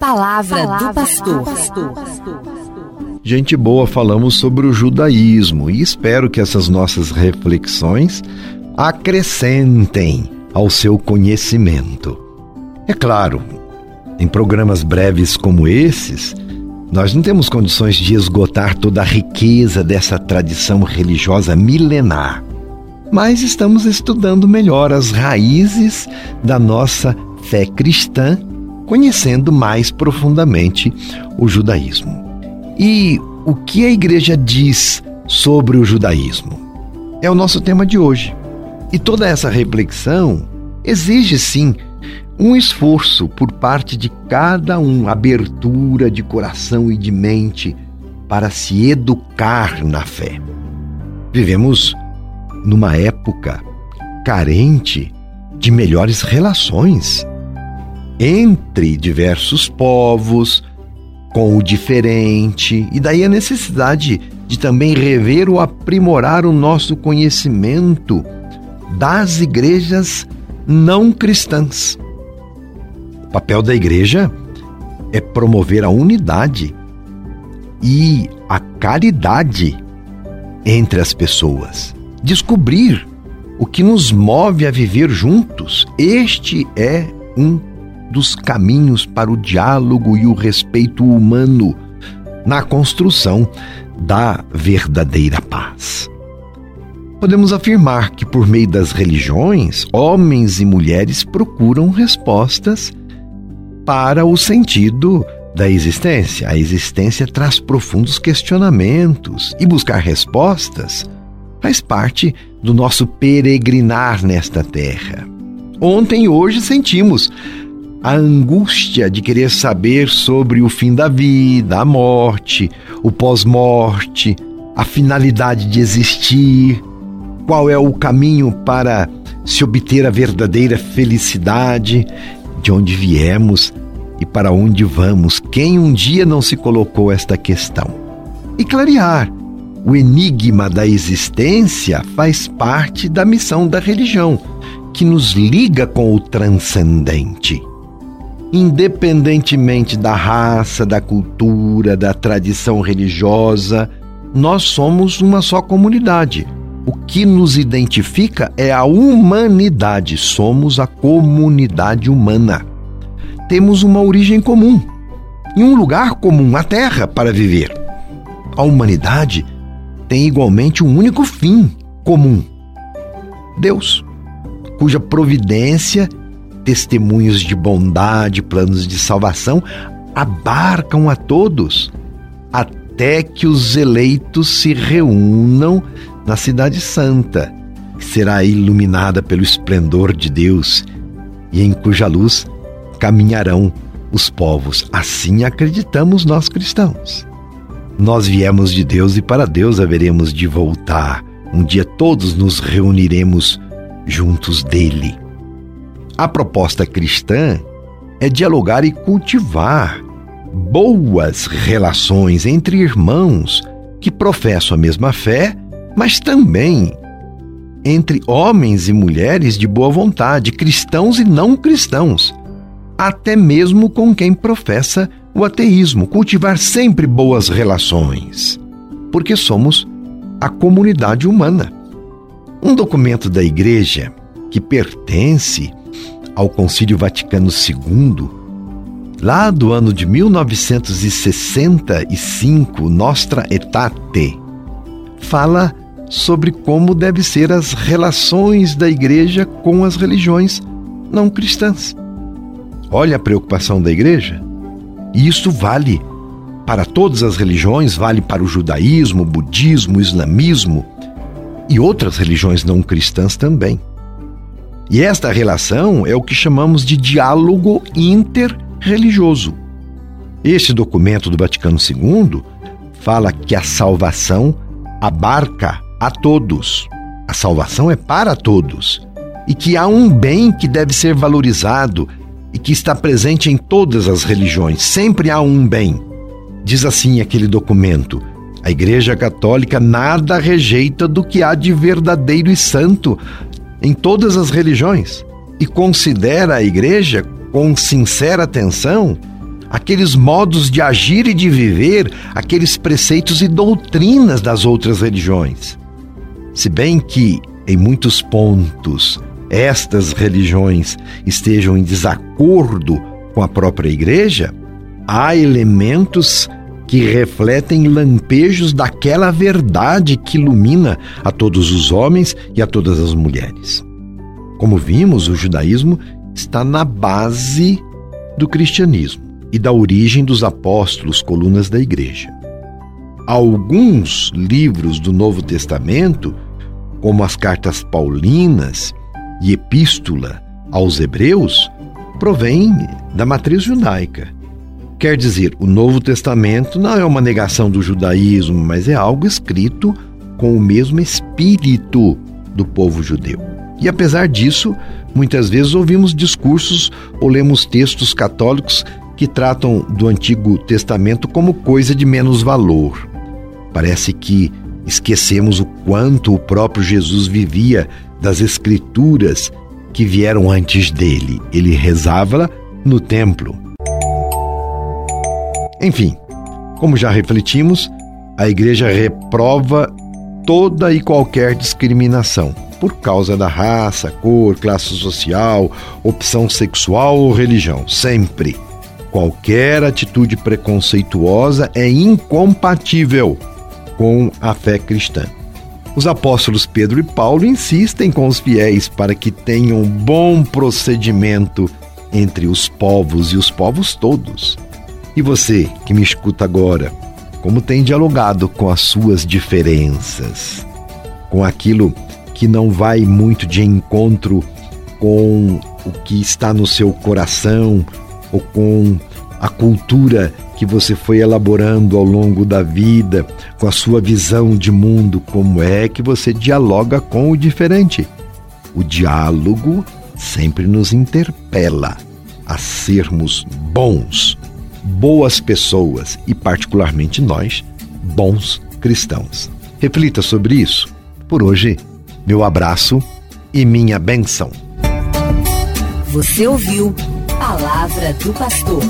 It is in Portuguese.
Palavra, Palavra do pastor. Gente boa, falamos sobre o judaísmo e espero que essas nossas reflexões acrescentem ao seu conhecimento. É claro, em programas breves como esses, nós não temos condições de esgotar toda a riqueza dessa tradição religiosa milenar, mas estamos estudando melhor as raízes da nossa fé cristã, conhecendo mais profundamente o judaísmo. E o que a igreja diz sobre o judaísmo? É o nosso tema de hoje. E toda essa reflexão exige sim um esforço por parte de cada um, abertura de coração e de mente para se educar na fé. Vivemos numa época carente de melhores relações entre diversos povos, com o diferente, e daí a necessidade de também rever ou aprimorar o nosso conhecimento das igrejas não cristãs. O papel da igreja é promover a unidade e a caridade entre as pessoas. Descobrir o que nos move a viver juntos. Este é um dos caminhos para o diálogo e o respeito humano na construção da verdadeira paz. Podemos afirmar que, por meio das religiões, homens e mulheres procuram respostas para o sentido da existência. A existência traz profundos questionamentos e buscar respostas faz parte do nosso peregrinar nesta terra. Ontem e hoje sentimos a angústia de querer saber sobre o fim da vida, a morte, o pós-morte, a finalidade de existir, qual é o caminho para se obter a verdadeira felicidade, de onde viemos e para onde vamos, quem um dia não se colocou esta questão. E clarear o enigma da existência faz parte da missão da religião, que nos liga com o transcendente. Independentemente da raça, da cultura, da tradição religiosa, nós somos uma só comunidade. O que nos identifica é a humanidade, somos a comunidade humana temos uma origem comum e um lugar comum, a Terra, para viver. A humanidade tem igualmente um único fim comum: Deus, cuja providência, testemunhos de bondade, planos de salvação abarcam a todos, até que os eleitos se reúnam na Cidade Santa, que será iluminada pelo esplendor de Deus e em cuja luz caminharão os povos. Assim acreditamos nós cristãos. Nós viemos de Deus e para Deus haveremos de voltar. Um dia todos nos reuniremos juntos dele. A proposta cristã é dialogar e cultivar boas relações entre irmãos que professam a mesma fé, mas também entre homens e mulheres de boa vontade, cristãos e não cristãos, até mesmo com quem professa o ateísmo, cultivar sempre boas relações, porque somos a comunidade humana. Um documento da Igreja que pertence ao Concílio Vaticano II, lá do ano de 1965, Nostra Aetate, fala sobre como devem ser as relações da Igreja com as religiões não cristãs. Olha a preocupação da igreja. E isso vale para todas as religiões, vale para o judaísmo, budismo, islamismo e outras religiões não cristãs também. E esta relação é o que chamamos de diálogo interreligioso. Este documento do Vaticano II fala que a salvação abarca a todos. A salvação é para todos. E que há um bem que deve ser valorizado, e que está presente em todas as religiões. Sempre há um bem. Diz assim aquele documento: a Igreja Católica nada rejeita do que há de verdadeiro e santo em todas as religiões e considera a Igreja, com sincera atenção, aqueles modos de agir e de viver, aqueles preceitos e doutrinas das outras religiões. Se bem que, em muitos pontos, estas religiões estejam em desacordo com a própria igreja, há elementos que refletem lampejos daquela verdade que ilumina a todos os homens e a todas as mulheres. Como vimos, o judaísmo está na base do cristianismo e da origem dos apóstolos, colunas da igreja. Alguns livros do Novo Testamento, como as cartas paulinas e epístola aos hebreus, provêm da matriz judaica. Quer dizer, o Novo Testamento não é uma negação do judaísmo, mas é algo escrito com o mesmo espírito do povo judeu. E apesar disso, muitas vezes ouvimos discursos ou lemos textos católicos que tratam do Antigo Testamento como coisa de menos valor. Parece que esquecemos o quanto o próprio Jesus vivia das Escrituras que vieram antes dele. Ele rezava no templo. Enfim, como já refletimos, a Igreja reprova toda e qualquer discriminação por causa da raça, cor, classe social, opção sexual ou religião. Sempre. Qualquer atitude preconceituosa é incompatível com a fé cristã. Os apóstolos Pedro e Paulo insistem com os fiéis para que tenham bom procedimento entre os povos e os povos todos. E você que me escuta agora, como tem dialogado com as suas diferenças, com aquilo que não vai muito de encontro com o que está no seu coração, ou com a cultura que você foi elaborando ao longo da vida, com a sua visão de mundo, como é que você dialoga com o diferente. O diálogo sempre nos interpela a sermos bons, boas pessoas e, particularmente nós, bons cristãos. Reflita sobre isso. Por hoje, meu abraço e minha benção. Você ouviu Palavra do Pastor.